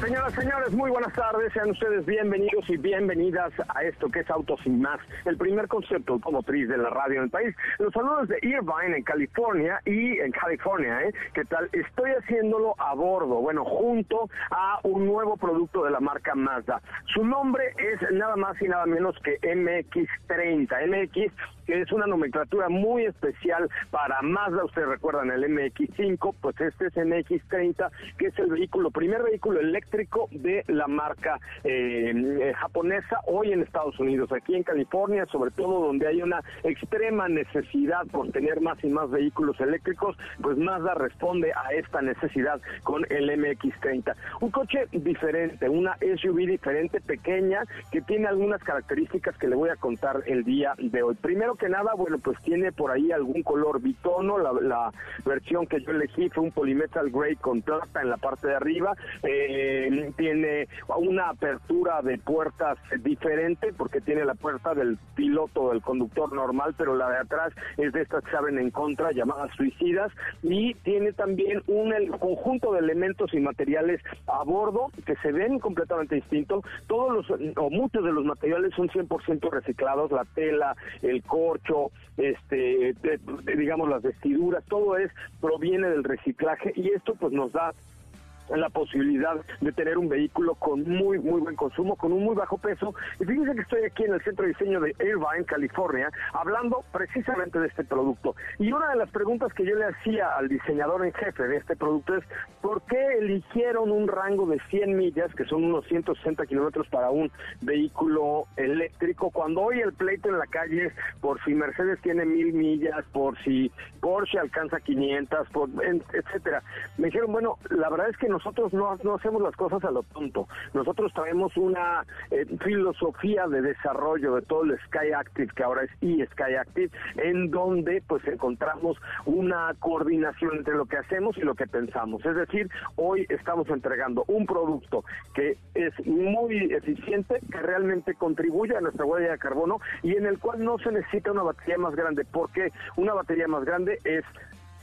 Señoras, señores, muy buenas tardes. Sean ustedes bienvenidos y bienvenidas a esto que es Autos Sin Más, el primer concepto automotriz de la radio en el país. Los saludos de Irvine en California y en California, ¿eh? ¿Qué tal? Estoy haciéndolo a bordo, bueno, junto a un nuevo producto de la marca Mazda. Su nombre es nada más y nada menos que MX30. MX que es una nomenclatura muy especial para Mazda. Ustedes recuerdan el MX5, pues este es MX30, que es el vehículo, primer vehículo eléctrico de la marca eh, japonesa hoy en Estados Unidos, aquí en California, sobre todo donde hay una extrema necesidad por tener más y más vehículos eléctricos, pues Mazda responde a esta necesidad con el MX30. Un coche diferente, una SUV diferente, pequeña, que tiene algunas características que le voy a contar el día de hoy. Primero que nada, bueno, pues tiene por ahí algún color bitono. La, versión que yo elegí fue un polymetal gray con plata en la parte de arriba. Eh, tiene una apertura de puertas diferente porque tiene la puerta del piloto, del conductor normal, pero la de atrás es de estas que se abren en contra, llamadas suicidas. Y tiene también un conjunto de elementos y materiales a bordo que se ven completamente distintos. Todos los, o muchos de los materiales son 100% reciclados, la tela, el core este, digamos las vestiduras, todo es proviene del reciclaje y esto pues nos da la posibilidad de tener un vehículo con muy, muy buen consumo, con un muy bajo peso. Y fíjense que estoy aquí en el centro de diseño de Irvine, California, hablando precisamente de este producto. Y una de las preguntas que yo le hacía al diseñador en jefe de este producto es, ¿por qué eligieron un rango de 100 millas, que son unos 160 kilómetros para un vehículo eléctrico, cuando hoy el pleito en la calle es por si Mercedes tiene mil millas, por si Porsche alcanza 500, por, etcétera? Me dijeron, bueno, la verdad es que nosotros no, hacemos las cosas a lo tonto. Nosotros traemos una eh, filosofía de desarrollo de todo el Sky Active, que ahora es eSky Active, en donde pues encontramos una coordinación entre lo que hacemos y lo que pensamos. Es decir, hoy estamos entregando un producto que es muy eficiente, que realmente contribuye a nuestra huella de carbono y en el cual no se necesita una batería más grande, porque una batería más grande es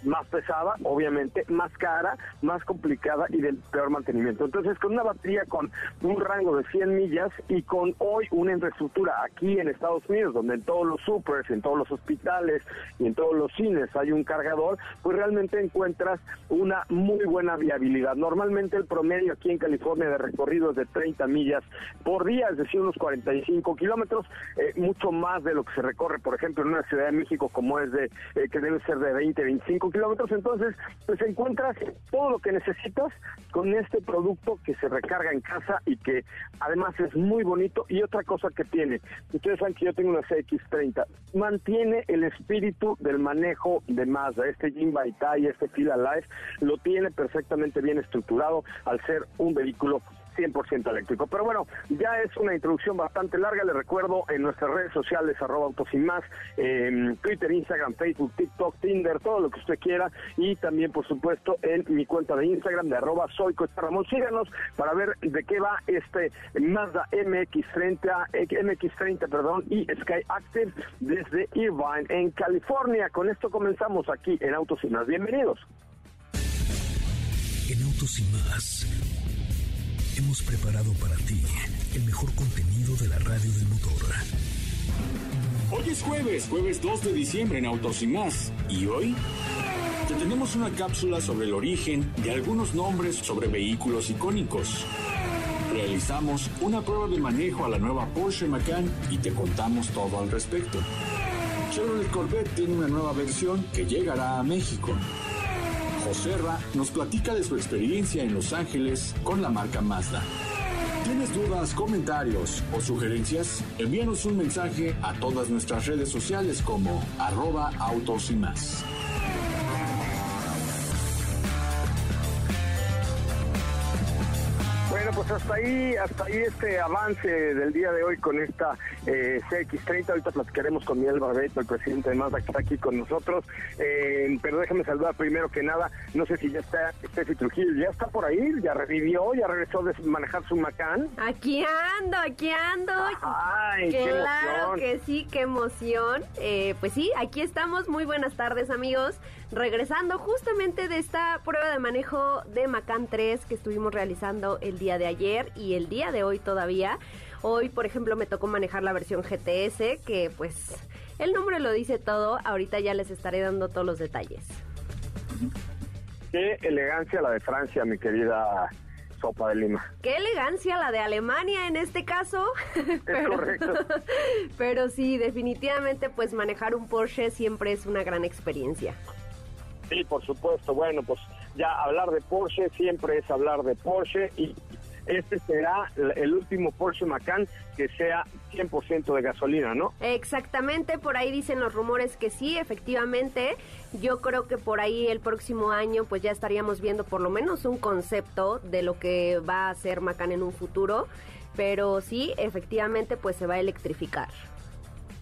más pesada, obviamente, más cara, más complicada y del peor mantenimiento. Entonces, con una batería con un rango de 100 millas y con hoy una infraestructura aquí en Estados Unidos, donde en todos los supers, en todos los hospitales y en todos los cines hay un cargador, pues realmente encuentras una muy buena viabilidad. Normalmente el promedio aquí en California de recorrido es de 30 millas por día, es decir, unos 45 kilómetros, eh, mucho más de lo que se recorre, por ejemplo, en una Ciudad de México como es de, eh, que debe ser de 20, 25 kilómetros, entonces pues encuentras todo lo que necesitas con este producto que se recarga en casa y que además es muy bonito. Y otra cosa que tiene, ustedes saben que yo tengo una CX30, mantiene el espíritu del manejo de Mazda, este Jim Baitai, este Fila Life, lo tiene perfectamente bien estructurado al ser un vehículo 100% eléctrico. Pero bueno, ya es una introducción bastante larga. Les recuerdo en nuestras redes sociales, arroba autos sin más, Twitter, Instagram, Facebook, TikTok, Tinder, todo lo que usted quiera. Y también, por supuesto, en mi cuenta de Instagram de arroba soy. Síganos para ver de qué va este Mazda MX30, MX30 perdón, y Sky Active desde Irvine, en California. Con esto comenzamos aquí en Autos sin más. Bienvenidos. En Autos hemos preparado para ti el mejor contenido de la radio del motor. Hoy es jueves, jueves 2 de diciembre en Autos y más. ¿Y hoy? Te tenemos una cápsula sobre el origen de algunos nombres sobre vehículos icónicos. Realizamos una prueba de manejo a la nueva Porsche Macan y te contamos todo al respecto. Chevrolet Corvette tiene una nueva versión que llegará a México. Joserra nos platica de su experiencia en Los Ángeles con la marca Mazda. ¿Tienes dudas, comentarios o sugerencias? Envíanos un mensaje a todas nuestras redes sociales como arroba autos y más. Pues hasta ahí, hasta ahí este avance del día de hoy con esta eh, CX30. Ahorita platicaremos con Miguel Barbeto, el presidente de Mazda, que está aquí con nosotros. Eh, pero déjame saludar primero que nada, no sé si ya está Steffi Trujillo, ya está por ahí, ya revivió, ya regresó de manejar su Macán. Aquí ando, aquí ando. Ay, claro qué que sí, qué emoción. Eh, pues sí, aquí estamos. Muy buenas tardes, amigos. Regresando justamente de esta prueba de manejo de Macan 3 que estuvimos realizando el día de ayer y el día de hoy todavía. Hoy, por ejemplo, me tocó manejar la versión GTS, que pues el nombre lo dice todo. Ahorita ya les estaré dando todos los detalles. Qué elegancia la de Francia, mi querida Sopa de Lima. Qué elegancia la de Alemania en este caso. pero, correcto. Pero sí, definitivamente pues manejar un Porsche siempre es una gran experiencia. Sí, por supuesto. Bueno, pues ya hablar de Porsche siempre es hablar de Porsche y este será el último Porsche Macan que sea 100% de gasolina, ¿no? Exactamente, por ahí dicen los rumores que sí, efectivamente. Yo creo que por ahí el próximo año pues ya estaríamos viendo por lo menos un concepto de lo que va a ser Macan en un futuro, pero sí, efectivamente pues se va a electrificar.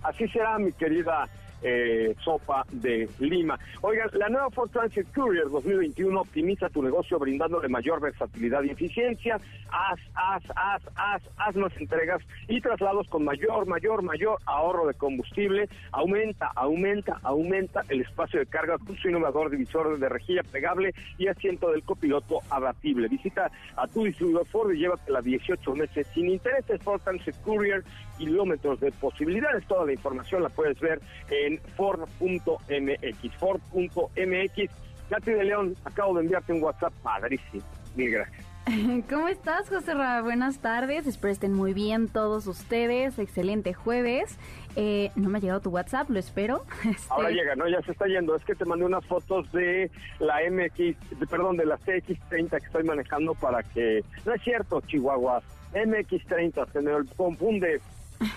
Así será, mi querida eh, sopa de Lima. Oigan, la nueva Ford Transit Courier 2021 optimiza tu negocio brindándole mayor versatilidad y eficiencia. Haz, haz, haz, haz, haz más entregas y traslados con mayor, mayor, mayor ahorro de combustible. Aumenta, aumenta, aumenta el espacio de carga con su innovador divisor de rejilla plegable y asiento del copiloto abatible. Visita a tu distribuidor Ford y llévatela 18 meses sin intereses. Ford Transit Courier, kilómetros de posibilidades. Toda la información la puedes ver en Ford.mx. Ford.mx. Katy de León, acabo de enviarte un WhatsApp padrísimo. Mil gracias. ¿Cómo estás, José Ra? Buenas tardes. Espero estén muy bien todos ustedes. Excelente jueves. Eh, no me ha llegado tu WhatsApp, lo espero. Este, Ahora llega, ¿no? Ya se está yendo. Es que te mandé unas fotos de la MX, perdón, de la CX30 que estoy manejando para que... No es cierto, Chihuahua. MX30, se me confunde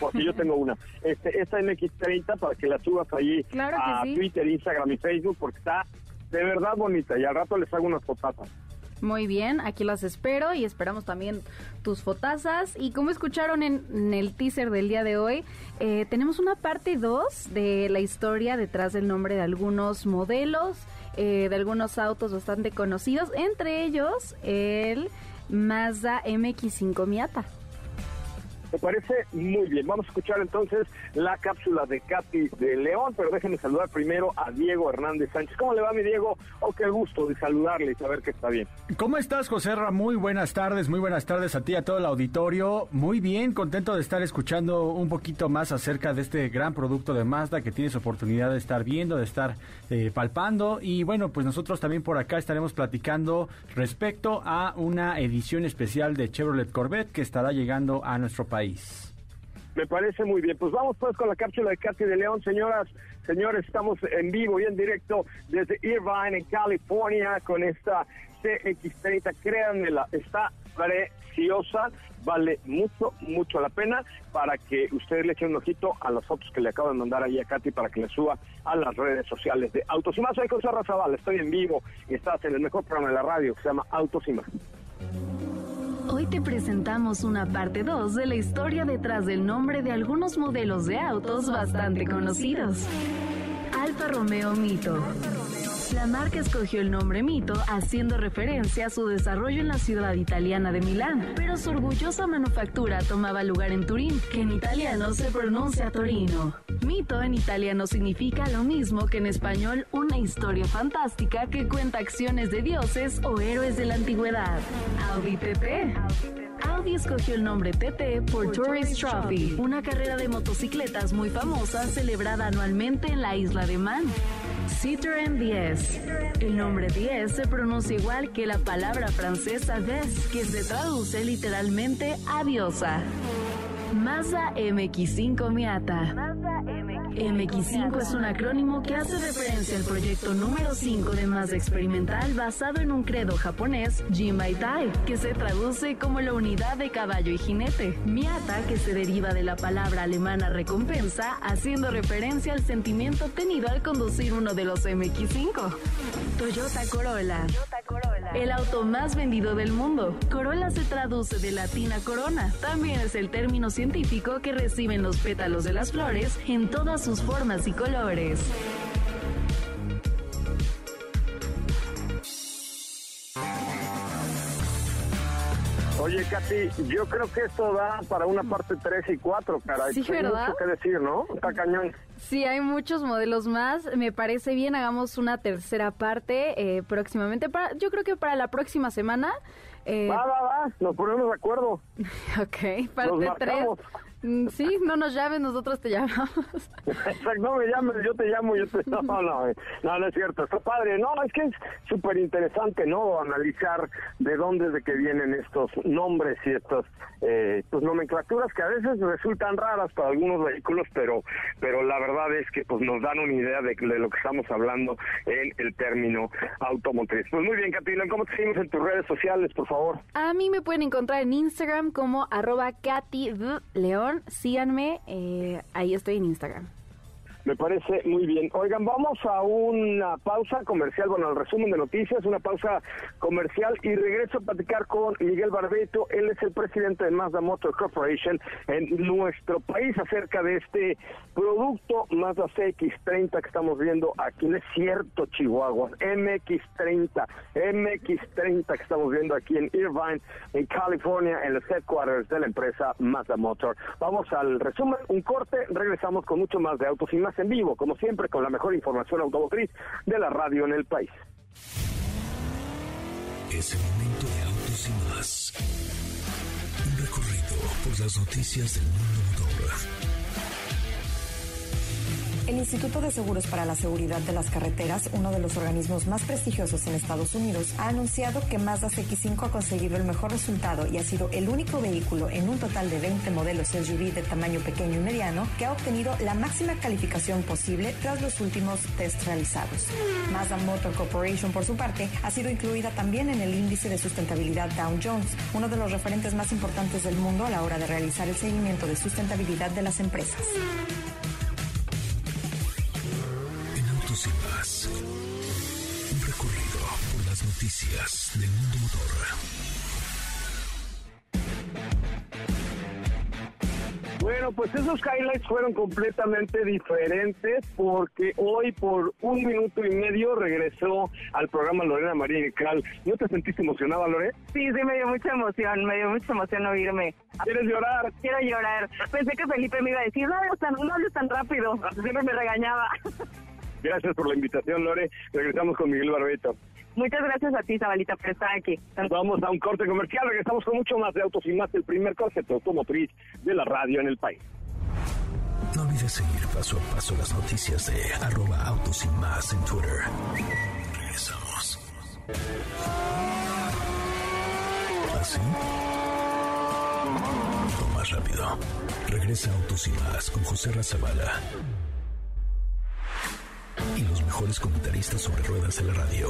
porque yo tengo una. Este, esta MX30 para que la subas ahí a Twitter, Instagram y Facebook, porque está de verdad bonita y al rato les hago unas fotazas. Muy bien, aquí las espero y esperamos también tus fotazas. Y como escucharon en, el teaser del día de hoy, eh, tenemos una parte 2 de la historia detrás del nombre de algunos modelos, eh, de algunos autos bastante conocidos, entre ellos el Mazda MX5 Miata. Me parece muy bien. Vamos a escuchar entonces la cápsula de Katy de León, pero déjenme saludar primero a Diego Hernández Sánchez. ¿Cómo le va, mi Diego? Oh, qué gusto de saludarle y saber que está bien. ¿Cómo estás, José Ra? Muy buenas tardes, muy buenas tardes a ti, a todo el auditorio. Muy bien, contento de estar escuchando un poquito más acerca de este gran producto de Mazda que tienes oportunidad de estar viendo, de estar eh, palpando. Y bueno, pues nosotros también por acá estaremos platicando respecto a una edición especial de Chevrolet Corvette que estará llegando a nuestro país. Me parece muy bien. Pues vamos pues con la cápsula de Katy de León, señoras, señores, estamos en vivo y en directo desde Irvine, en California, con esta CX30. Créanmela, está preciosa, vale mucho, mucho la pena para que ustedes le echen un ojito a las fotos que le acabo de mandar ahí a Katy para que le suba a las redes sociales de Autos y Más. Soy José Razabal, estoy en vivo y estás en el mejor programa de la radio que se llama Autos. Hoy te presentamos una parte 2 de la historia detrás del nombre de algunos modelos de autos bastante conocidos. Alfa Romeo Mito. La marca escogió el nombre Mito haciendo referencia a su desarrollo en la ciudad italiana de Milán, pero su orgullosa manufactura tomaba lugar en Turín, que en italiano se pronuncia Torino. Mito en italiano significa lo mismo que en español una historia fantástica que cuenta acciones de dioses o héroes de la antigüedad. Audi TT. Audi escogió el nombre TT por Tourist Trophy, una carrera de motocicletas muy famosa celebrada anualmente en la isla de Man. Citroën 10. El nombre 10 se pronuncia igual que la palabra francesa des, que se traduce literalmente a diosa. Mazda MX5 Miata. MX5 es un acrónimo que hace referencia al proyecto número 5 de Mazda Experimental basado en un credo japonés, Jinbaitai, que se traduce como la unidad de caballo y jinete. Miata, que se deriva de la palabra alemana recompensa, haciendo referencia al sentimiento obtenido al conducir uno de los MX5. Toyota Corolla. El auto más vendido del mundo. Corolla se traduce de latín a corona. También es el término científico que reciben los pétalos de las flores en todas sus formas y colores. Oye, Katy, yo creo que esto da para una parte 3 y 4, caray. Sí, hay ¿verdad? mucho que decir, ¿no? Está cañón. Sí, hay muchos modelos más. Me parece bien, hagamos una tercera parte eh, próximamente. Para, yo creo que para la próxima semana. Eh, Va, va, va, nos ponemos de acuerdo. ok, parte 3. Marcamos. Sí, no nos llames, nosotros te llamamos. Exacto, no me llames, yo te llamo, yo te... No, no, no, no es cierto, está padre. No, es que es súper interesante, ¿no? Analizar de dónde es de que vienen estos nombres y estas eh, pues, nomenclaturas que a veces resultan raras para algunos vehículos, pero pero la verdad es que pues nos dan una idea de, de lo que estamos hablando en el término automotriz. Pues muy bien, Catina, ¿cómo te seguimos en tus redes sociales, por favor? A mí me pueden encontrar en Instagram como arroba Katy. León. Síganme, eh, ahí estoy en Instagram. Me parece muy bien. Oigan, vamos a una pausa comercial, bueno, al resumen de noticias, una pausa comercial y regreso a platicar con Miguel Barbeto. Él es el presidente de Mazda Motor Corporation en nuestro país acerca de este producto Mazda CX30 que estamos viendo aquí. No es cierto, Chihuahua. MX30, MX30 que estamos viendo aquí en Irvine, en California, en los headquarters de la empresa Mazda Motor. Vamos al resumen, un corte, regresamos con mucho más de autos y más en vivo, como siempre, con la mejor información automotriz de la radio en el país. Es el momento de autos y más. Un recorrido por las noticias del mundo motor. El Instituto de Seguros para la Seguridad de las Carreteras, uno de los organismos más prestigiosos en Estados Unidos, ha anunciado que Mazda CX5 ha conseguido el mejor resultado y ha sido el único vehículo en un total de 20 modelos SUV de tamaño pequeño y mediano que ha obtenido la máxima calificación posible tras los últimos test realizados. Mazda Motor Corporation, por su parte, ha sido incluida también en el índice de sustentabilidad Dow Jones, uno de los referentes más importantes del mundo a la hora de realizar el seguimiento de sustentabilidad de las empresas. Pues esos highlights fueron completamente diferentes porque hoy por un minuto y medio regresó al programa Lorena María Cal. ¿No te sentiste emocionada, Lore? Sí, sí, me dio mucha emoción, me dio mucha emoción oírme. ¿Quieres llorar? Quiero llorar. Pensé que Felipe me iba a decir, no hables tan, no hables tan rápido. Siempre me regañaba. Gracias por la invitación, Lore. Regresamos con Miguel Barbeto. Muchas gracias a ti, Zabalita, por estar aquí. Vamos a un corte comercial. Regresamos con mucho más de Autos y Más, el primer concepto automotriz de la radio en el país. No olvides seguir paso a paso las noticias de arroba autos y más en Twitter. Regresamos. ¿Así? O más rápido. Regresa Autos y más con José Razabala. Y los mejores comentaristas sobre ruedas de la radio.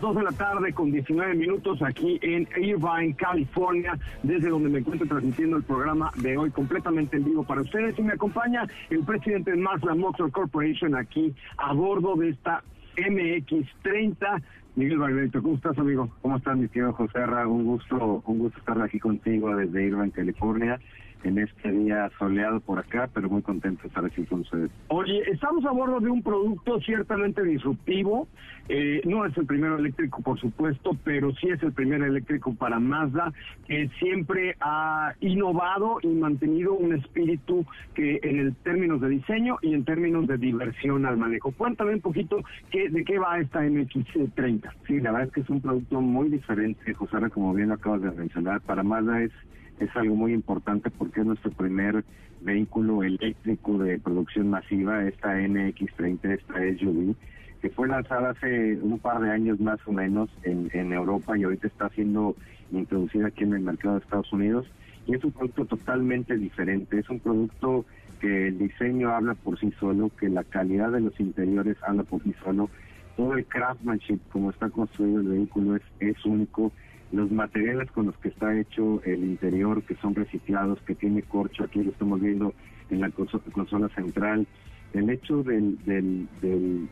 Dos de la tarde con 19 minutos aquí en Irvine, California, desde donde me encuentro transmitiendo el programa de hoy completamente en vivo para ustedes. Y me acompaña el presidente de Mazda Motor Corporation aquí a bordo de esta MX30. Miguel Barberito, ¿cómo estás, amigo? ¿Cómo estás, mi querido José Ra? Un gusto, un gusto estar aquí contigo desde Irvine, California. En este día soleado por acá, pero muy contento de estar aquí con. Oye, estamos a bordo de un producto ciertamente disruptivo. Eh, no es el primero eléctrico, por supuesto, pero sí es el primer eléctrico para Mazda, que siempre ha innovado y mantenido un espíritu que en el términos de diseño y en términos de diversión al manejo. Cuéntame un poquito qué, de qué va esta MX-30. Sí, la verdad es que es un producto muy diferente, José, como bien lo acabas de mencionar. Para Mazda es es algo muy importante porque es nuestro primer vehículo eléctrico de producción masiva, esta NX30, esta SUV, que fue lanzada hace un par de años más o menos en, en Europa y ahorita está siendo introducida aquí en el mercado de Estados Unidos. Y es un producto totalmente diferente, es un producto que el diseño habla por sí solo, que la calidad de los interiores habla por sí solo, todo el craftsmanship, como está construido el vehículo, es, es único los materiales con los que está hecho el interior, que son reciclados, que tiene corcho, aquí lo estamos viendo en la consola central. El hecho del, del,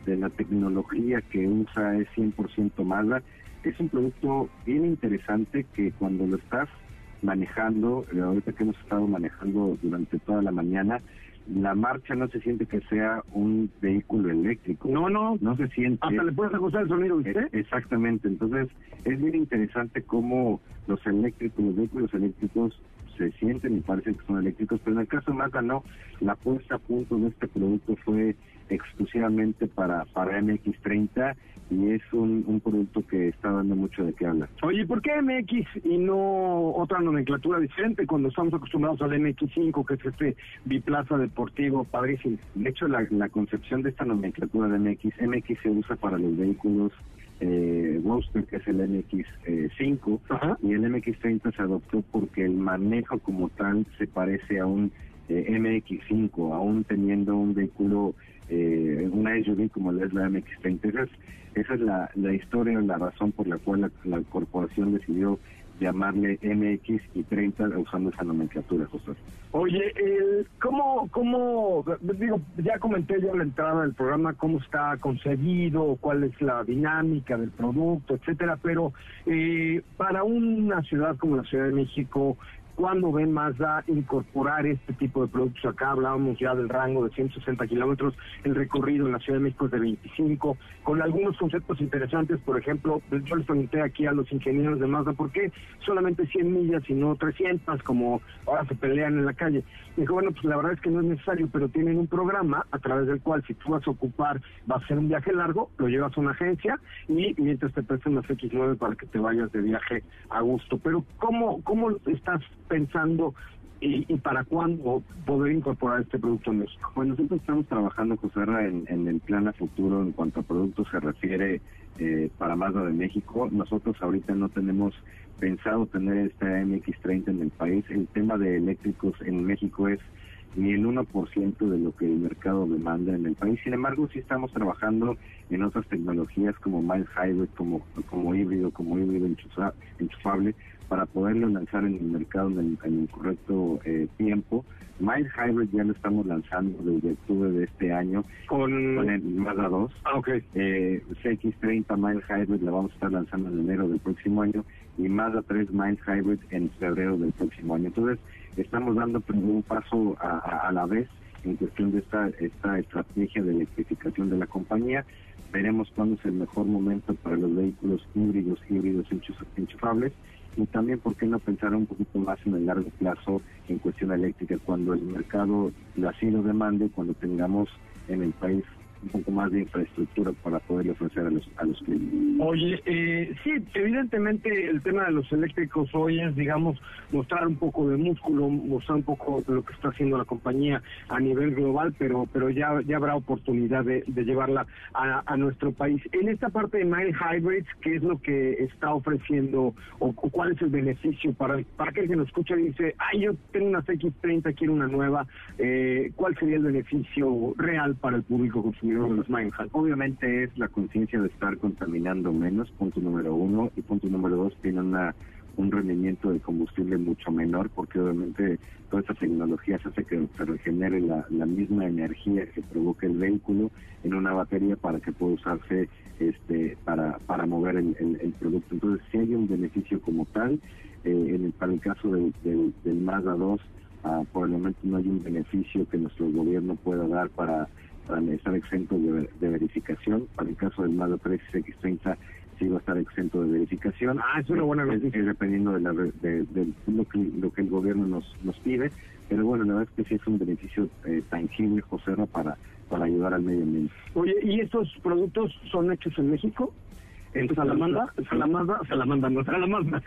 de la tecnología que usa es 100% mala. Es un producto bien interesante que cuando lo estás manejando, eh, ahorita que hemos estado manejando durante toda la mañana, la marcha no se siente que sea un vehículo eléctrico. No, no. No se siente. Hasta le puedes ajustar el sonido, ¿viste? Exactamente. Entonces, es bien interesante cómo los eléctricos, los vehículos eléctricos se sienten y parecen que son eléctricos, pero en el caso de Mazda no. La puesta a punto de este producto fue exclusivamente para, para MX30 y es un, un producto que está dando mucho de qué hablar. Oye, ¿por qué MX y no otra nomenclatura diferente cuando estamos acostumbrados al MX5, que es este biplaza deportivo padrísimo? De hecho, la, la concepción de esta nomenclatura de MX, MX se usa para los vehículos eh, que es el MX5, eh, y el MX30 se adoptó porque el manejo como tal se parece a un eh, MX5, aún teniendo un vehículo, eh, una SUV como es la MX30. Esa es, la, la historia, la razón por la cual la corporación decidió llamarle MX y 30 usando esa nomenclatura, José. Oye, ¿cómo, ¿cómo, digo, ya comenté yo en la entrada del programa cómo está concebido, cuál es la dinámica del producto, etcétera, pero eh, para una ciudad como la Ciudad de México, cuándo ven Mazda incorporar este tipo de productos acá? Hablábamos ya del rango de 160 kilómetros, el recorrido en la Ciudad de México es de 25, con algunos conceptos interesantes, por ejemplo, yo les pregunté aquí a los ingenieros de Mazda, ¿por qué solamente 100 millas y no 300, como ahora se pelean en la calle? Dijo, bueno, pues la verdad es que no es necesario, pero tienen un programa a través del cual si tú vas a ocupar, va a ser un viaje largo, lo llevas a una agencia y mientras te prestan las X9 para que te vayas de viaje a gusto. Pero ¿cómo, cómo estás pensando y, para cuándo poder incorporar este producto en México? Bueno, nosotros estamos trabajando, José en, en el plan a futuro en cuanto a productos se refiere eh, para Mazda de México. Nosotros ahorita no tenemos pensado tener esta MX30 en el país. El tema de eléctricos en México es ni el 1% de lo que el mercado demanda en el país. Sin embargo, sí estamos trabajando en otras tecnologías como mild hybrid, como, como híbrido, como híbrido enchufable, para poderlo lanzar en el mercado en el, correcto eh, tiempo. Mild Hybrid ya lo estamos lanzando desde octubre de este año con, el Mazda 2. Ah, okay. Eh, CX30 Mild Hybrid la vamos a estar lanzando en enero del próximo año y Mazda 3 Mild Hybrid en febrero del próximo año. Entonces, estamos dando un paso a, a la vez en cuestión de esta, esta estrategia de electrificación de la compañía. Veremos cuándo es el mejor momento para los vehículos híbridos, híbridos enchufables y también, ¿por qué no pensar un poquito más en el largo plazo en cuestión eléctrica cuando el mercado así lo demande, cuando tengamos en el país un poco más de infraestructura para poder ofrecer a los, a los clientes. Oye, eh, sí, evidentemente el tema de los eléctricos hoy es, digamos, mostrar un poco de músculo, mostrar un poco de lo que está haciendo la compañía a nivel global, pero pero ya, ya habrá oportunidad de, llevarla a, nuestro país. En esta parte de Mile Hybrids, ¿qué es lo que está ofreciendo o, cuál es el beneficio para, para aquel que nos escucha dice, ay, yo tengo una X30, quiero una nueva, eh, ¿cuál sería el beneficio real para el público consumidor? Obviamente es la conciencia de estar contaminando menos, punto número uno, y punto número dos, tiene una un rendimiento de combustible mucho menor porque obviamente toda esta tecnología hace que se regenere la, misma energía que provoca el vehículo en una batería para que pueda usarse este para, para mover el, producto. Entonces si hay un beneficio como tal. Eh, en el, para el caso del, del Mazda 2 Ah, momento no hay un beneficio que nuestro gobierno pueda dar para, para estar exento de, de verificación. Para el caso del Mazda 3 X30 sí va a estar exento de verificación. Ah, es una buena noticia. es dependiendo de, la, de, de lo, que, lo que el gobierno nos, nos pide. Pero bueno, la verdad es que sí es un beneficio eh, tangible, José, Ra, para, para ayudar al medio ambiente. Oye, ¿y estos productos son hechos en México? ¿En Salamanda? ¿Salamanda? Salamanda, no, Salamanda.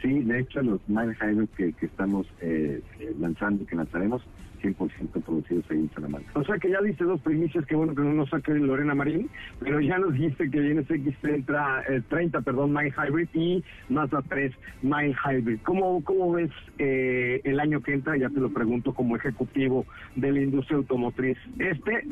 Sí, de hecho, los Hybrid que, que estamos eh, eh, lanzando y que lanzaremos, 100% producidos ahí en Salamanca. O sea que ya diste dos primicias, que bueno que no nos saque Lorena Marín, pero ya nos dijiste que viene X30, eh, 30, perdón, Mile Hybrid y Mazda 3 Mile Hybrid. ¿Cómo, cómo ves eh, el año que entra? Ya te lo pregunto como ejecutivo de la industria automotriz. Este,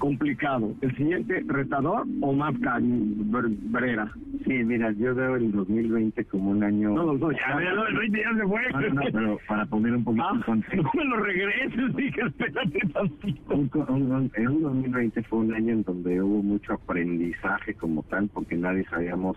complicado. ¿El siguiente, retador o más brera? Sí, mira, yo veo el 2020 como un año... No, no, no, ya, no, el 20 ya se fue. No, no, no, pero para poner un poquito Ah, en contexto. no me lo regreses, dije, espérate tantito. Un, un- un 2020 fue un año en donde hubo mucho aprendizaje como tal, porque nadie sabíamos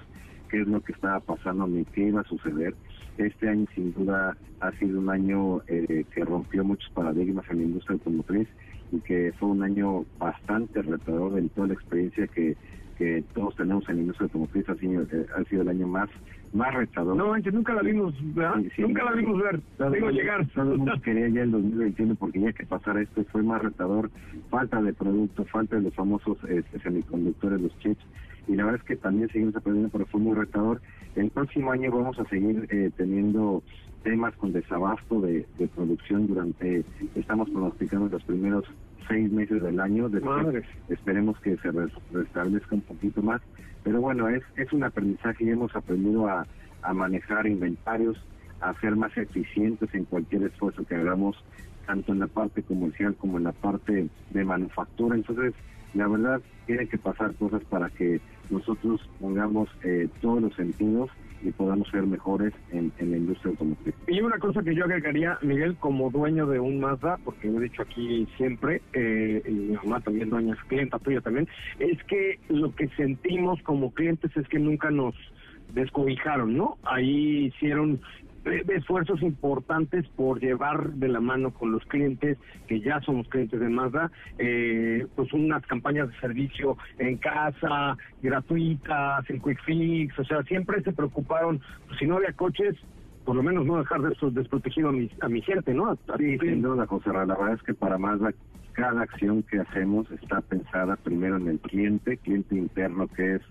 qué es lo que estaba pasando ni qué iba a suceder. Este año sin duda ha sido un año eh, que rompió muchos paradigmas en la industria automotriz y que fue un año bastante retador en toda la experiencia que, que todos tenemos en la industria automotriz. Ha sido, eh, ha sido el año más, más retador. No manches, nunca la vimos, ¿verdad? Sí, sí. nunca la vimos ver. Digo, el- llegar. Todo el mundo quería ya el 2021 porque ya que pasara esto fue más retador, falta de producto, falta de los famosos este, semiconductores, los chips, y la verdad es que también seguimos aprendiendo, pero fue muy retador. El próximo año vamos a seguir eh, teniendo temas con desabasto de, de producción durante, estamos pronosticando los primeros seis meses del año, después esperemos que se res- restablezca un poquito más, pero bueno, es, es un aprendizaje y hemos aprendido a, a manejar inventarios, a ser más eficientes en cualquier esfuerzo que hagamos, tanto en la parte comercial como en la parte de manufactura. Entonces, la verdad, tiene que pasar cosas para que nosotros pongamos eh, todos los sentidos y podamos ser mejores en, la industria automotriz. Y una cosa que yo agregaría, Miguel, como dueño de un Mazda, porque lo he dicho aquí siempre, eh, y mi mamá también, dueña, es clienta tuya también, es que lo que sentimos como clientes es que nunca nos descobijaron, ¿no? Ahí hicieron esfuerzos importantes por llevar de la mano con los clientes, que ya somos clientes de Mazda, eh, pues unas campañas de servicio en casa, gratuitas, en Quick Fix, o sea, siempre se preocuparon, pues, si no había coches, por lo menos no dejar desprotegido a mi, a mi gente, ¿no? Sí, sin duda, José. La verdad es que para Mazda, cada acción que hacemos está pensada primero en el cliente, cliente interno que es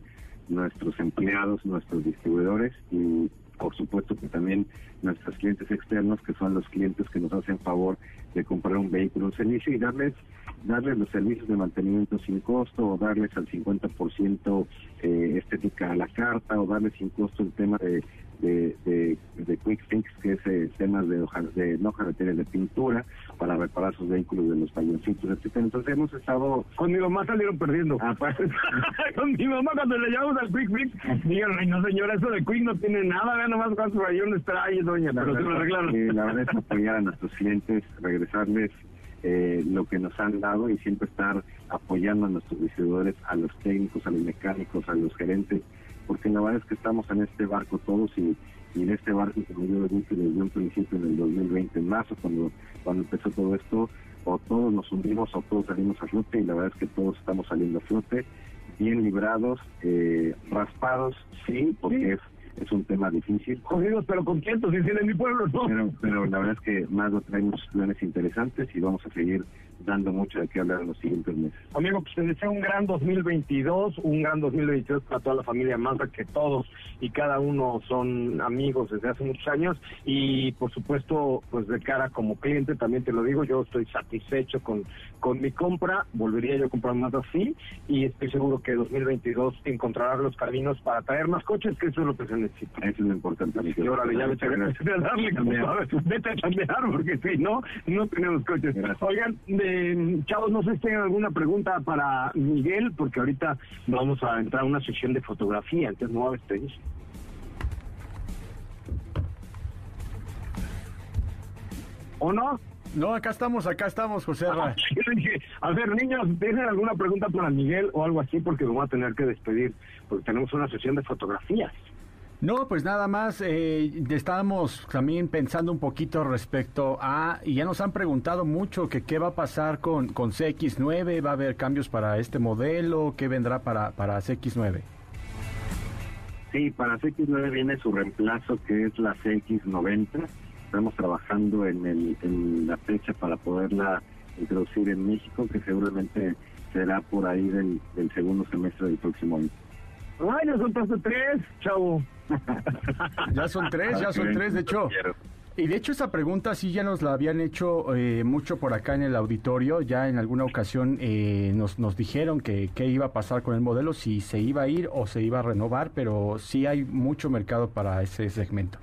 nuestros empleados, nuestros distribuidores y por supuesto que también nuestros clientes externos, que son los clientes que nos hacen favor de comprar un vehículo, un servicio y darles darles los servicios de mantenimiento sin costo o darles al 50% eh, estética a la carta o darles sin costo el tema de, de, de, de Quick Fix, que es eh, temas de, hoja, de no carreteras de pintura para reparar sus vehículos de los payoncitos, etcétera. Entonces hemos estado... Con mi mamá salieron perdiendo. Ah, pues, Con mi mamá cuando le llamamos al Quick Fix, dijeron, ay no señora, eso de Quick no tiene nada, vean nomás cuántos rayones trae, doña, pero se lo arreglaron. Eh, la verdad es apoyar a nuestros clientes, regresarles eh, lo que nos han dado y siempre estar apoyando a nuestros distribuidores, a los técnicos, a los mecánicos, a los gerentes, porque la verdad es que estamos en este barco todos y, y en este barco, como yo lo dije desde un principio en el 2020, en marzo, cuando, cuando empezó todo esto, o todos nos hundimos o todos salimos a flote y la verdad es que todos estamos saliendo a flote, bien librados, eh, raspados, sí, porque es es un tema difícil. Jodidos pero contentos, dicen en mi pueblo, ¿no? Pero, pero la verdad es que Mazda trae muchos planes interesantes y vamos a seguir dando mucho de qué hablar en los siguientes meses. Amigo, pues te deseo un gran 2022, un gran 2022 para toda la familia Mazda, que todos y cada uno son amigos desde hace muchos años y por supuesto, pues de cara como cliente, también te lo digo, yo estoy satisfecho con, con mi compra, volvería yo a comprar Mazda sí y estoy seguro que 2022 encontrará los caminos para traer más coches, que eso es lo que se necesita. Eso es lo importante. Y órale, ya vete, vete a darle, vete a chambear, porque si no, no tenemos coches. Oigan, eh, chavos, no sé si tienen alguna pregunta para Miguel, porque ahorita vamos a entrar a una sección de fotografía, entonces no va a despedir. ¿O no? No, acá estamos, acá estamos, José. Dije, a ver, niños, ¿tienen alguna pregunta para Miguel o algo así? Porque me voy a tener que despedir, porque tenemos una sesión de fotografías. No, pues nada más, eh, estábamos también pensando un poquito respecto a, y ya nos han preguntado mucho que qué va a pasar con, con CX9, va a haber cambios para este modelo, qué vendrá para, para CX9. Sí, para CX9 viene su reemplazo que es la CX90. Estamos trabajando en, el, en la fecha para poderla introducir en México, que seguramente será por ahí del, del segundo semestre del próximo año. Ay, ya son tres, chavo. ya son tres, ya son tres, de hecho. Y de hecho esa pregunta sí ya nos la habían hecho eh, mucho por acá en el auditorio, ya en alguna ocasión eh, nos, nos dijeron que qué iba a pasar con el modelo, si se iba a ir o se iba a renovar, pero sí hay mucho mercado para ese segmento.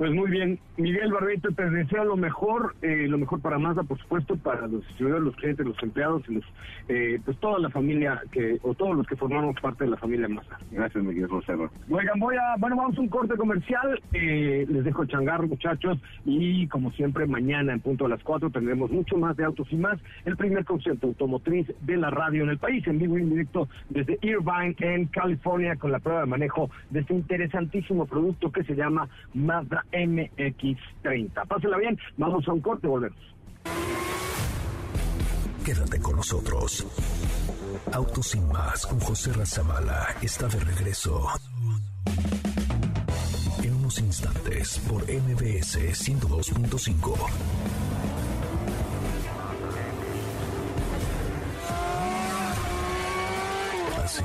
Pues muy bien, Miguel Barreto, te deseo lo mejor, eh, lo mejor para Mazda, por supuesto, para los distribuidores, los clientes, los empleados y los, eh, pues toda la familia que, o todos los que formamos parte de la familia Mazda. Gracias, Miguel Roserra. Oigan, voy a, bueno, vamos a un corte comercial, eh, les dejo changar, muchachos, y como siempre, mañana en punto a las 4 tendremos mucho más de autos y más, el primer concierto automotriz de la radio en el país, en vivo y en directo desde Irvine, en California, con la prueba de manejo de este interesantísimo producto que se llama Mazda MX30. Pásela bien, vamos a un corte, volvemos. Quédate con nosotros. Autos sin más con José Razabala está de regreso. En unos instantes por MBS 102.5. ¿Así?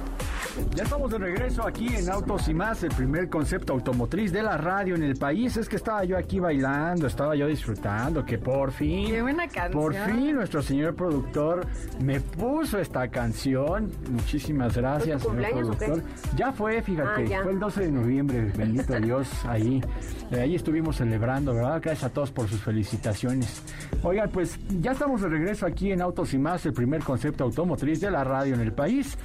Ya estamos de regreso aquí en Autos y más, el primer concepto automotriz de la radio en el país. Es que estaba yo aquí bailando, estaba yo disfrutando, que por fin. Qué buena canción. Por fin nuestro señor productor me puso esta canción. Muchísimas gracias, señor productor. Ya fue, fíjate, Ah, fue el 12 de noviembre, bendito Dios, ahí. Eh, ahí estuvimos celebrando, ¿verdad? Gracias a todos por sus felicitaciones. Oigan, pues ya estamos de regreso aquí en Autos y más, el primer concepto automotriz de la radio en el país.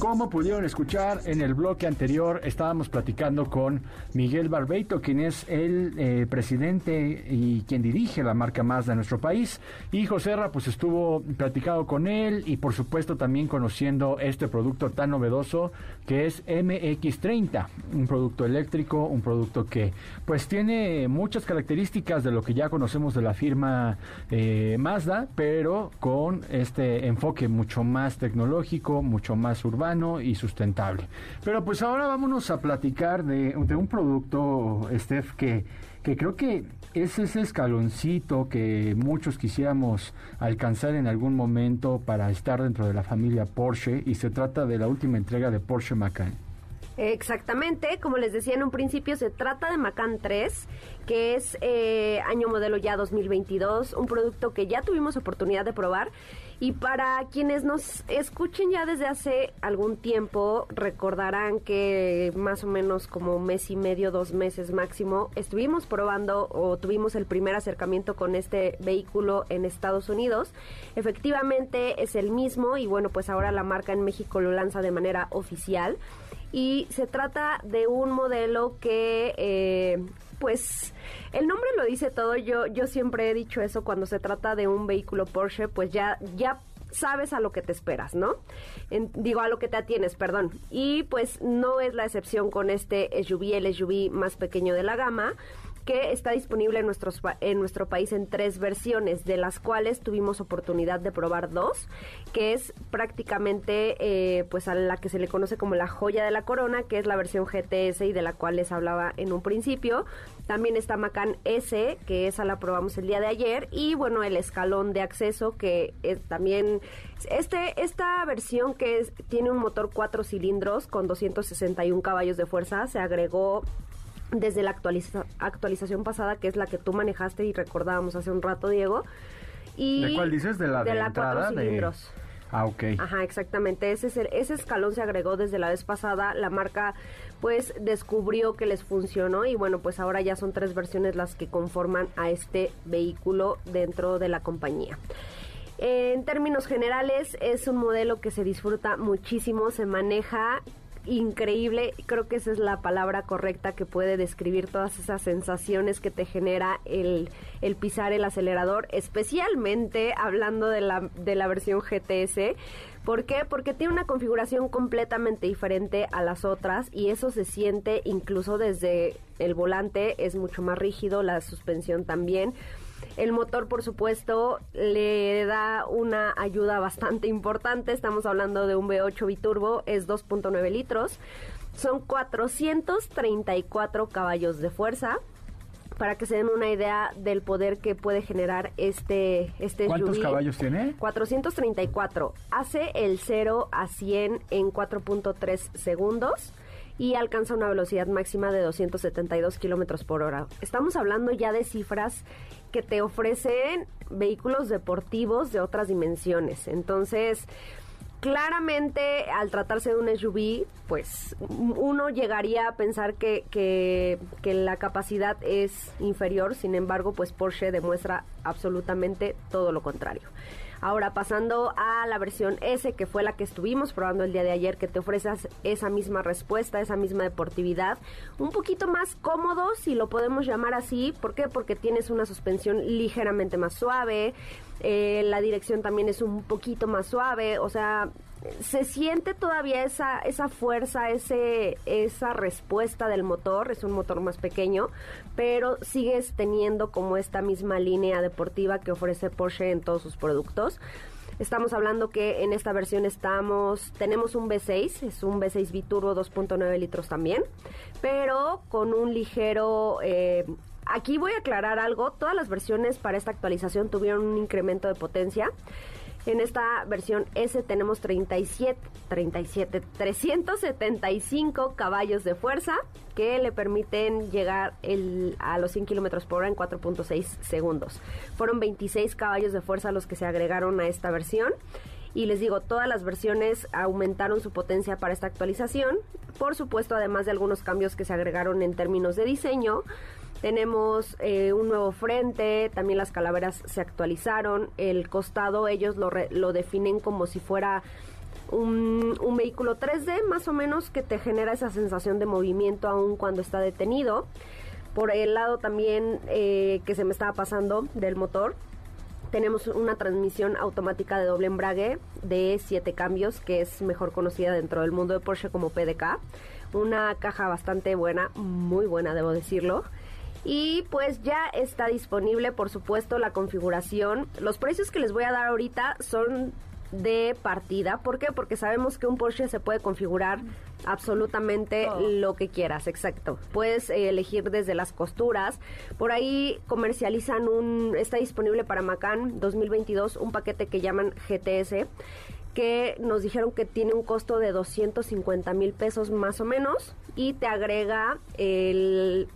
Como pudieron escuchar en el bloque anterior, estábamos platicando con Miguel Barbeito, quien es el eh, presidente y quien dirige la marca Mazda de nuestro país. Y José Ra, pues estuvo platicando con él y por supuesto también conociendo este producto tan novedoso que es MX30, un producto eléctrico, un producto que pues tiene muchas características de lo que ya conocemos de la firma eh, Mazda, pero con este enfoque mucho más tecnológico, mucho más urbano y sustentable. Pero pues ahora vámonos a platicar de, de un producto, Steph, que, que creo que es ese escaloncito que muchos quisiéramos alcanzar en algún momento para estar dentro de la familia Porsche y se trata de la última entrega de Porsche Macan. Exactamente, como les decía en un principio, se trata de Macan 3, que es eh, año modelo ya 2022, un producto que ya tuvimos oportunidad de probar. Y para quienes nos escuchen ya desde hace algún tiempo, recordarán que más o menos como mes y medio, dos meses máximo, estuvimos probando o tuvimos el primer acercamiento con este vehículo en Estados Unidos. Efectivamente es el mismo y bueno, pues ahora la marca en México lo lanza de manera oficial y se trata de un modelo que eh, pues el nombre lo dice todo yo yo siempre he dicho eso cuando se trata de un vehículo Porsche pues ya ya sabes a lo que te esperas, ¿no? En- digo, a lo que te atienes, perdón. Y pues no es la excepción con este SUV, el SUV más pequeño de la gama, que está disponible en, nuestros, en nuestro país en tres versiones, de las cuales tuvimos oportunidad de probar dos, que es prácticamente eh, pues a la que se le conoce como la joya de la corona, que es la versión GTS y de la cual les hablaba en un principio. También está Macan S, que esa la probamos el día de ayer, y bueno, el escalón de acceso, que es también este esta versión que es- tiene un motor cuatro cilindros con 261 caballos de fuerza, se agregó desde la actualiza- actualización pasada, que es la que tú manejaste y recordábamos hace un rato, Diego. Y ¿De cuál dices? ¿De la de, de la entrada? cuatro de- cilindros. Ah, ok. Ajá, exactamente. Ese escalón se agregó desde la vez pasada. La marca, pues, descubrió que les funcionó y bueno, pues ahora ya son tres versiones las que conforman a este vehículo dentro de la compañía. En términos generales, es un modelo que se disfruta muchísimo, se maneja increíble. Creo que esa es la palabra correcta que puede describir todas esas sensaciones que te genera el, pisar el acelerador, especialmente hablando de la, de la versión GTS. ¿Por qué? Porque tiene una configuración completamente diferente a las otras y eso se siente incluso desde el volante, es mucho más rígido, la suspensión también. El motor, por supuesto, le da una ayuda bastante importante. Estamos hablando de un V8 biturbo, es 2.9 litros. Son 434 caballos de fuerza. Para que se den una idea del poder que puede generar este, este ¿Cuántos SUV. caballos tiene? 434. Hace el 0 a 100 en 4.3 segundos y alcanza una velocidad máxima de 272 kilómetros por hora. Estamos hablando ya de cifras que te ofrecen vehículos deportivos de otras dimensiones. Entonces, claramente al tratarse de un SUV, pues uno llegaría a pensar que, que, que, la capacidad es inferior, sin embargo, pues Porsche demuestra absolutamente todo lo contrario. Ahora, pasando a la versión S, que fue la que estuvimos probando el día de ayer, que te ofrece esa misma respuesta, esa misma deportividad, un poquito más cómodo, si lo podemos llamar así. ¿Por qué? Porque tienes una suspensión ligeramente más suave, eh, la dirección también es un poquito más suave, o sea, se siente todavía esa, esa fuerza, ese, esa respuesta del motor, es un motor más pequeño, pero sigues teniendo como esta misma línea deportiva que ofrece Porsche en todos sus productos. Estamos hablando que en esta versión estamos, tenemos un V6, es un V6 biturbo 2.9 litros también, pero con un ligero eh, aquí voy a aclarar algo. Todas las versiones para esta actualización tuvieron un incremento de potencia. En esta versión S tenemos 37, 37, 375 caballos de fuerza que le permiten llegar a los 100 kilómetros por hora en 4.6 segundos. Fueron 26 caballos de fuerza los que se agregaron a esta versión. Y les digo, todas las versiones aumentaron su potencia para esta actualización. Por supuesto, además de algunos cambios que se agregaron en términos de diseño. Tenemos eh, un nuevo frente, también las calaveras se actualizaron, el costado ellos lo, lo definen como si fuera un, un, vehículo 3D más o menos que te genera esa sensación de movimiento aún cuando está detenido. Por el lado también eh, que se me estaba pasando del motor, tenemos una transmisión automática de doble embrague de 7 cambios que es mejor conocida dentro del mundo de Porsche como PDK. Una caja bastante buena, muy buena debo decirlo. Y pues ya está disponible, por supuesto, la configuración. Los precios que les voy a dar ahorita son de partida. ¿Por qué? Porque sabemos que un Porsche se puede configurar absolutamente oh. lo que quieras, exacto. Puedes eh, elegir desde las costuras. Por ahí comercializan un, está disponible para Macan 2022 un paquete que llaman GTS que nos dijeron que tiene un costo de 250 mil pesos más o menos y te agrega el,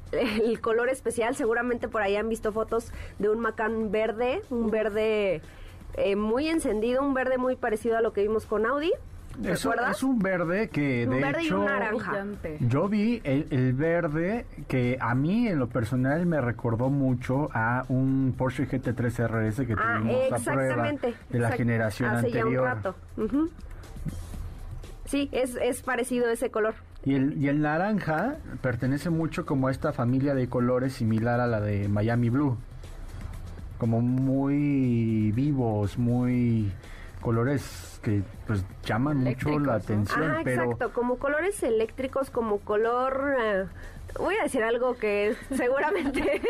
color especial. Seguramente por ahí han visto fotos de un Macan verde, un verde eh, muy encendido, un verde muy parecido a lo que vimos con Audi. Es un verde que un de verde hecho y un naranja. yo vi el, el, verde que a mí en lo personal me recordó mucho a un Porsche GT3 RS que ah, tuvimos a prueba de la generación Hace anterior. Ya un rato. Uh -huh. Sí, es, es parecido ese color. Y el, y el naranja pertenece mucho como a esta familia de colores similar a la de Miami Blue. Como muy vivos, muy colores que pues llaman mucho la atención. Ah, pero exacto, como colores eléctricos, como color... Uh, voy a decir algo que seguramente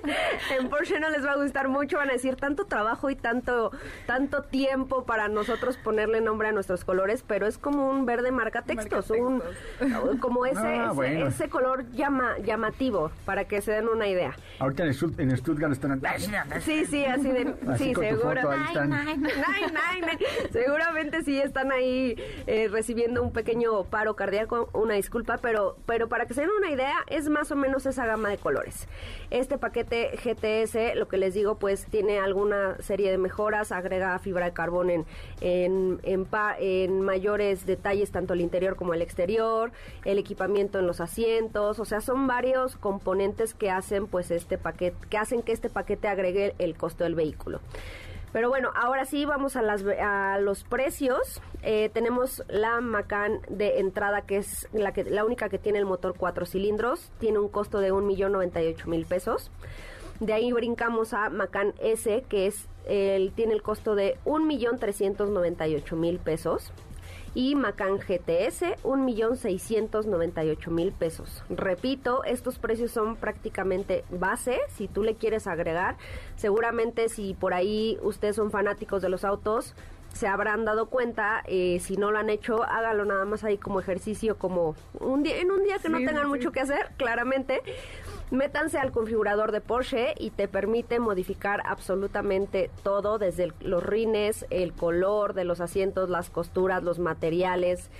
en Porsche no les va a gustar mucho, van a decir tanto trabajo y tanto tanto tiempo para nosotros ponerle nombre a nuestros colores, pero es como un verde marca textos, un, como ese, Ah, ese, bueno. ese color llama, llamativo, para que se den una idea. ahorita en, Stutt- en Stuttgart están... Sí, sí, así de, Así sí, con tu seguro. foto, ahí están. Ay, ay, ay. Seguramente sí están ahí eh, recibiendo un pequeño paro cardíaco, una disculpa, pero, pero para que se den una idea, es más o menos esa gama de colores. Este paquete GTS, lo que les digo, pues tiene alguna serie de mejoras, agrega fibra de carbón en, en, pa- en mayores detalles, tanto el interior como el exterior, el equipamiento en los asientos, o sea, son varios componentes que hacen pues este paquete, que hacen que este paquete agregue el costo del vehículo. Pero bueno, ahora sí vamos a, las, a los precios. Eh, tenemos la Macan de entrada, que es la, que, la única que tiene el motor cuatro cilindros. Tiene un costo de un millón noventa y ocho mil pesos. De ahí brincamos a Macan S, que es el, tiene el costo de un millón trescientos noventa y ocho mil pesos y Macan GTS, mil pesos. Repito, estos precios son prácticamente base, si tú le quieres agregar, seguramente si por ahí ustedes son fanáticos de los autos, se habrán dado cuenta, eh, si no lo han hecho, hágalo nada más ahí como ejercicio, como un día, en un día que no tengan mucho que hacer, claramente, Métanse al configurador de Porsche y te permite modificar absolutamente todo, desde los rines, el color de los asientos, las costuras, los materiales,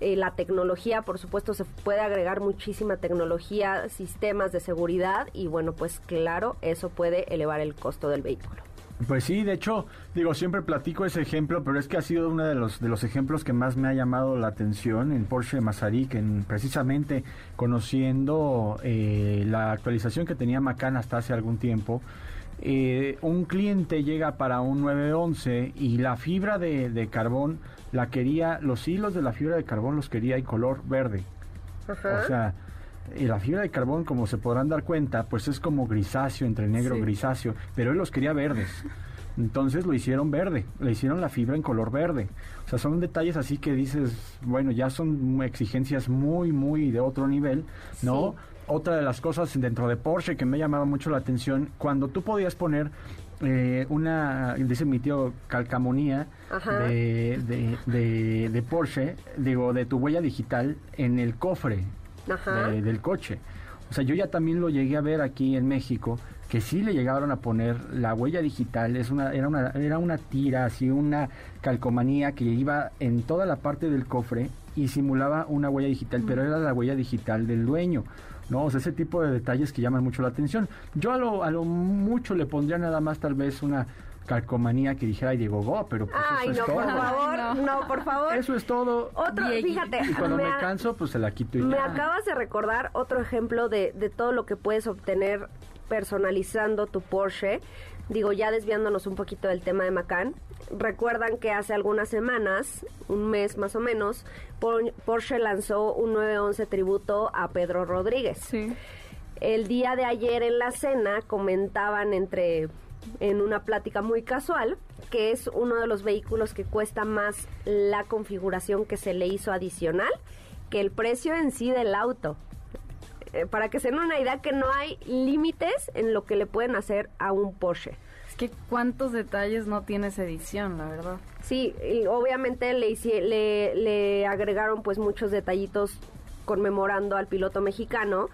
eh, la tecnología, por supuesto, se puede agregar muchísima tecnología, sistemas de seguridad y bueno, pues claro, eso puede elevar el costo del vehículo. Pues sí, de hecho, digo, siempre platico ese ejemplo, pero es que ha sido uno de los, de los ejemplos que más me ha llamado la atención en Porsche Mazarik, en, precisamente conociendo eh, la actualización que tenía Macan hasta hace algún tiempo. Eh, un cliente llega para un 911 y la fibra de, de, carbón la quería, los hilos de la fibra de carbón los quería en color verde. O sea, y la fibra de carbón, como se podrán dar cuenta, pues es como grisáceo, entre negro y grisáceo, pero él los quería verdes. Entonces lo hicieron verde, le hicieron la fibra en color verde. O sea, son detalles así que dices, bueno, ya son exigencias muy, muy de otro nivel, ¿no? Otra de las cosas dentro de Porsche que me llamaba mucho la atención, cuando tú podías poner eh, una, dice mi tío, calcamonía de, de, de, de, Porsche, digo, de tu huella digital en el cofre del coche. O sea, yo ya también lo llegué a ver aquí en México, que sí le llegaron a poner la huella digital, es una, era, una, era una tira, así una calcomanía que iba en toda la parte del cofre y simulaba una huella digital, pero era la huella digital del dueño. ¿no? O sea, ese tipo de detalles que llaman mucho la atención. Yo a lo, a lo mucho le pondría nada más tal vez una calcomanía que dijera Diego Go, pero pues Ay, eso no, es por todo. favor, no. por favor. Eso es todo. Otro, fíjate. Y cuando me, me, canso, pues se la quito y me ya. acabas de recordar otro ejemplo de, de todo lo que puedes obtener personalizando tu Porsche. Digo, ya desviándonos un poquito del tema de Macan, recuerdan que hace algunas semanas, un mes más o menos, Porsche lanzó un 911 tributo a Pedro Rodríguez. Sí. El día de ayer en la cena comentaban entre en una plática muy casual que es uno de los vehículos que cuesta más la configuración que se le hizo adicional que el precio en sí del auto. Eh, para que se den una idea que no hay límites en lo que le pueden hacer a un Porsche. Es que cuántos detalles no tiene esa edición, la verdad. Sí, y obviamente le, le, le agregaron pues muchos detallitos conmemorando al piloto mexicano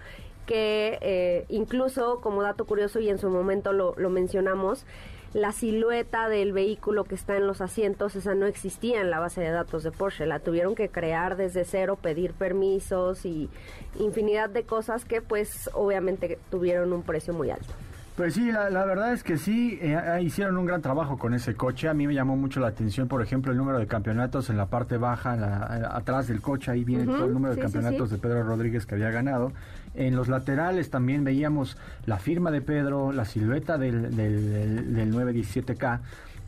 que eh, incluso como dato curioso y en su momento lo, lo, mencionamos, la silueta del vehículo que está en los asientos, esa no existía en la base de datos de Porsche, la tuvieron que crear desde cero, pedir permisos y infinidad de cosas que pues obviamente tuvieron un precio muy alto. Pues sí, la, la, verdad es que sí, eh, hicieron un gran trabajo con ese coche. A mí me llamó mucho la atención, por ejemplo, el número de campeonatos en la parte baja, la, atrás del coche, ahí viene uh -huh. todo el número de campeonatos sí, sí. de Pedro Rodríguez que había ganado. En los laterales también veíamos la firma de Pedro, la silueta del, del, del, del 917K.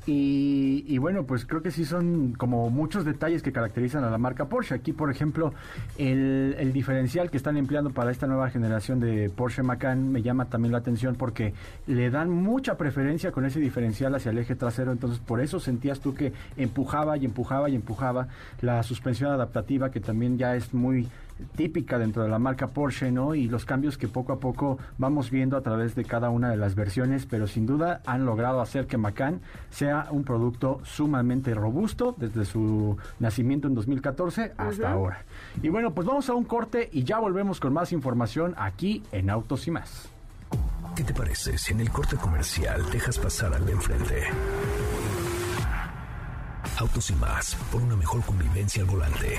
Y, y, bueno, pues creo que sí son como muchos detalles que caracterizan a la marca Porsche. Aquí, por ejemplo, el, el, diferencial que están empleando para esta nueva generación de Porsche Macan me llama también la atención porque le dan mucha preferencia con ese diferencial hacia el eje trasero. Entonces, por eso sentías tú que empujaba y empujaba y empujaba la suspensión adaptativa que también ya es muy típica dentro de la marca Porsche, ¿no? Y los cambios que poco a poco vamos viendo a través de cada una de las versiones, pero sin duda han logrado hacer que Macan sea un producto sumamente robusto desde su nacimiento en 2014 hasta uh -huh. ahora. Y bueno, pues vamos a un corte y ya volvemos con más información aquí en Autos y más. ¿Qué te parece si en el corte comercial dejas pasar al de enfrente? Autos y más, por una mejor convivencia al volante.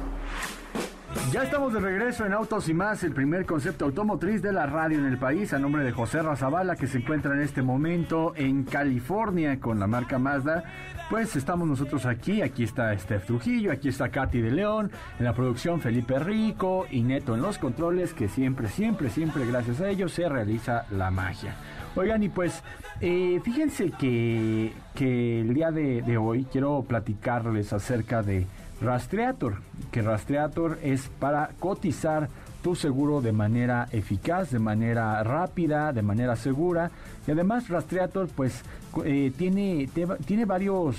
Ya estamos de regreso en Autos y más, el primer concepto automotriz de la radio en el país, a nombre de José Razabala, que se encuentra en este momento en California con la marca Mazda. Pues estamos nosotros aquí, aquí está Steph Trujillo, aquí está Katy de León, en la producción Felipe Rico y Neto en los controles, que siempre, siempre, siempre gracias a ellos se realiza la magia. Oigan, y pues eh, fíjense que, el día de hoy quiero platicarles acerca de Rastreator, que Rastreator es para cotizar tu seguro de manera eficaz, de manera rápida, de manera segura. Y además Rastreator pues eh, tiene, tiene varios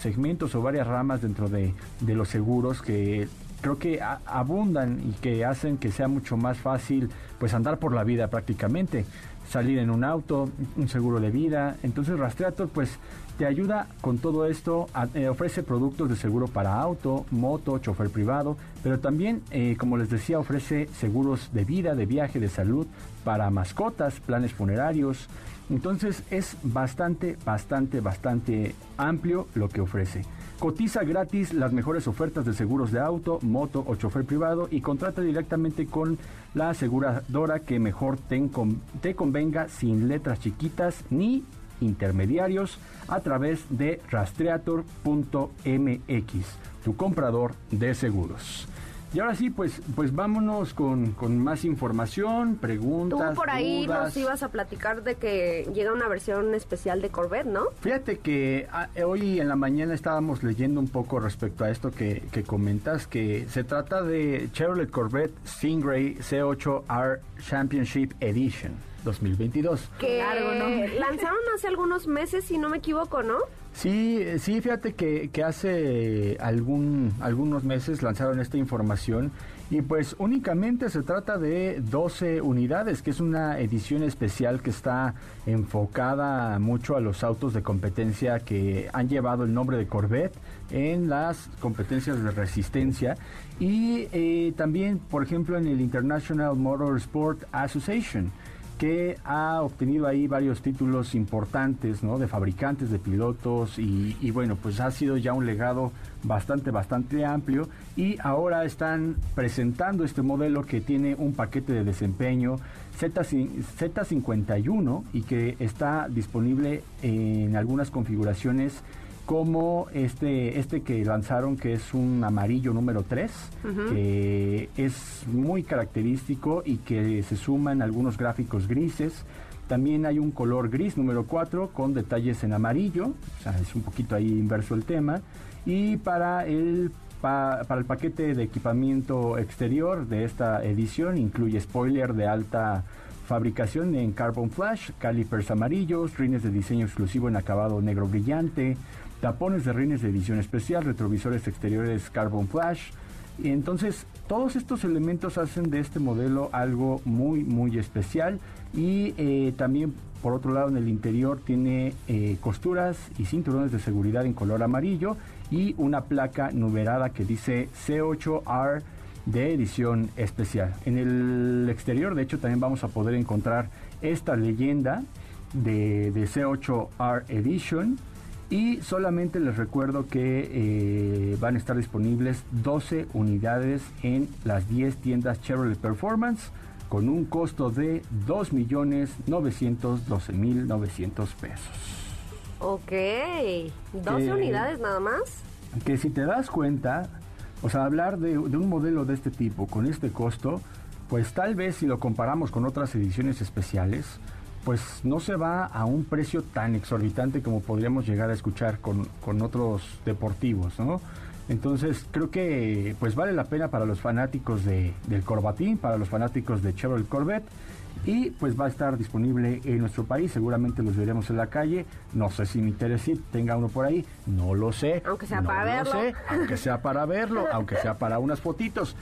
segmentos o varias ramas dentro de, de los seguros que creo que abundan y que hacen que sea mucho más fácil pues andar por la vida prácticamente salir en un auto, un seguro de vida. Entonces Rastreator pues te ayuda con todo esto, eh, ofrece productos de seguro para auto, moto, chofer privado, pero también, eh, como les decía, ofrece seguros de vida, de viaje, de salud, para mascotas, planes funerarios. Entonces es bastante, bastante, bastante amplio lo que ofrece. Cotiza gratis las mejores ofertas de seguros de auto, moto o chofer privado y contrata directamente con la aseguradora que mejor te, te convenga sin letras chiquitas ni intermediarios a través de rastreator.mx, tu comprador de seguros. Y ahora sí, pues, pues vámonos con, más información, preguntas. Tú por ahí nos ibas a platicar de que llega una versión especial de Corvette, ¿no? Fíjate que ah, hoy en la mañana estábamos leyendo un poco respecto a esto que, que comentas, que se trata de Chevrolet Corvette Stingray C8R Championship Edition 2022. Que lanzaron hace algunos meses, si no me equivoco, ¿no? Sí, sí, fíjate que, que hace algún, algunos meses lanzaron esta información y pues únicamente se trata de 12 unidades, que es una edición especial que está enfocada mucho a los autos de competencia que han llevado el nombre de Corvette en las competencias de resistencia y eh, también, por ejemplo, en el International Motorsport Association que ha obtenido ahí varios títulos importantes, ¿no? De fabricantes, de pilotos y, bueno, pues ha sido ya un legado bastante, bastante amplio y ahora están presentando este modelo que tiene un paquete de desempeño Z, Z51 y que está disponible en algunas configuraciones como este, este que lanzaron, que es un amarillo número 3, que es muy característico y que se suman algunos gráficos grises. También hay un color gris número 4 con detalles en amarillo, o sea, es un poquito ahí inverso el tema. Y para el, para el paquete de equipamiento exterior de esta edición incluye spoiler de alta fabricación en carbon flash, calipers amarillos, rines de diseño exclusivo en acabado negro brillante, tapones de rines de edición especial, retrovisores exteriores Carbon Flash. Y entonces todos estos elementos hacen de este modelo algo muy muy especial y eh, también por otro lado en el interior tiene eh, costuras y cinturones de seguridad en color amarillo y una placa numerada que dice C8R de edición especial. En el exterior de hecho también vamos a poder encontrar esta leyenda de, de C8R Edition y solamente les recuerdo que eh, van a estar disponibles 12 unidades en las 10 tiendas Chevrolet Performance con un costo de 2.912.900 pesos. Ok, 12 unidades nada más. Que si te das cuenta, o sea, hablar de, de un modelo de este tipo con este costo, pues tal vez si lo comparamos con otras ediciones especiales, pues no se va a un precio tan exorbitante como podríamos llegar a escuchar con, otros deportivos, ¿no? Entonces creo que pues vale la pena para los fanáticos de, del Corbatín, para los fanáticos de Chevrolet Corvette y pues va a estar disponible en nuestro país, seguramente los veremos en la calle, no sé si mi Teresit tenga uno por ahí, no lo sé. Aunque sea para verlo. aunque sea para verlo, aunque sea para unas fotitos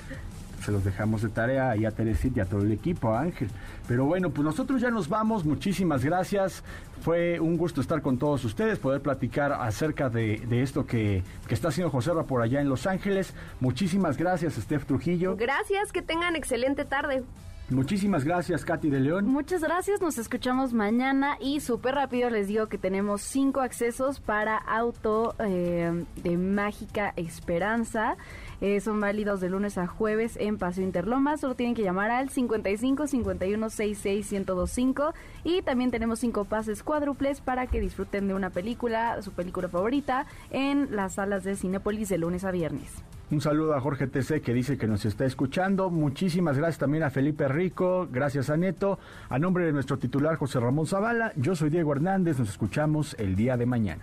se los dejamos de tarea y a Teresita y a todo el equipo, Ángel. Pero bueno, pues nosotros ya nos vamos, muchísimas gracias. Fue un gusto estar con todos ustedes, poder platicar acerca de, esto que, que, está haciendo José Ra por allá en Los Ángeles. Muchísimas gracias, Steph Trujillo. Gracias, que tengan excelente tarde. Muchísimas gracias, Katy de León. Muchas gracias, nos escuchamos mañana y súper rápido les digo que tenemos cinco accesos para auto eh, de Mágica Esperanza. Eh, son válidos de lunes a jueves en Paseo Interlomas. Solo tienen que llamar al 55 51 66 1025 y también tenemos cinco pases cuádruples para que disfruten de una película, su película favorita, en las salas de Cinépolis de lunes a viernes. Un saludo a Jorge TC que dice que nos está escuchando. Muchísimas gracias también a Felipe Rico, gracias a Neto. A nombre de nuestro titular José Ramón Zavala, yo soy Diego Hernández, nos escuchamos el día de mañana.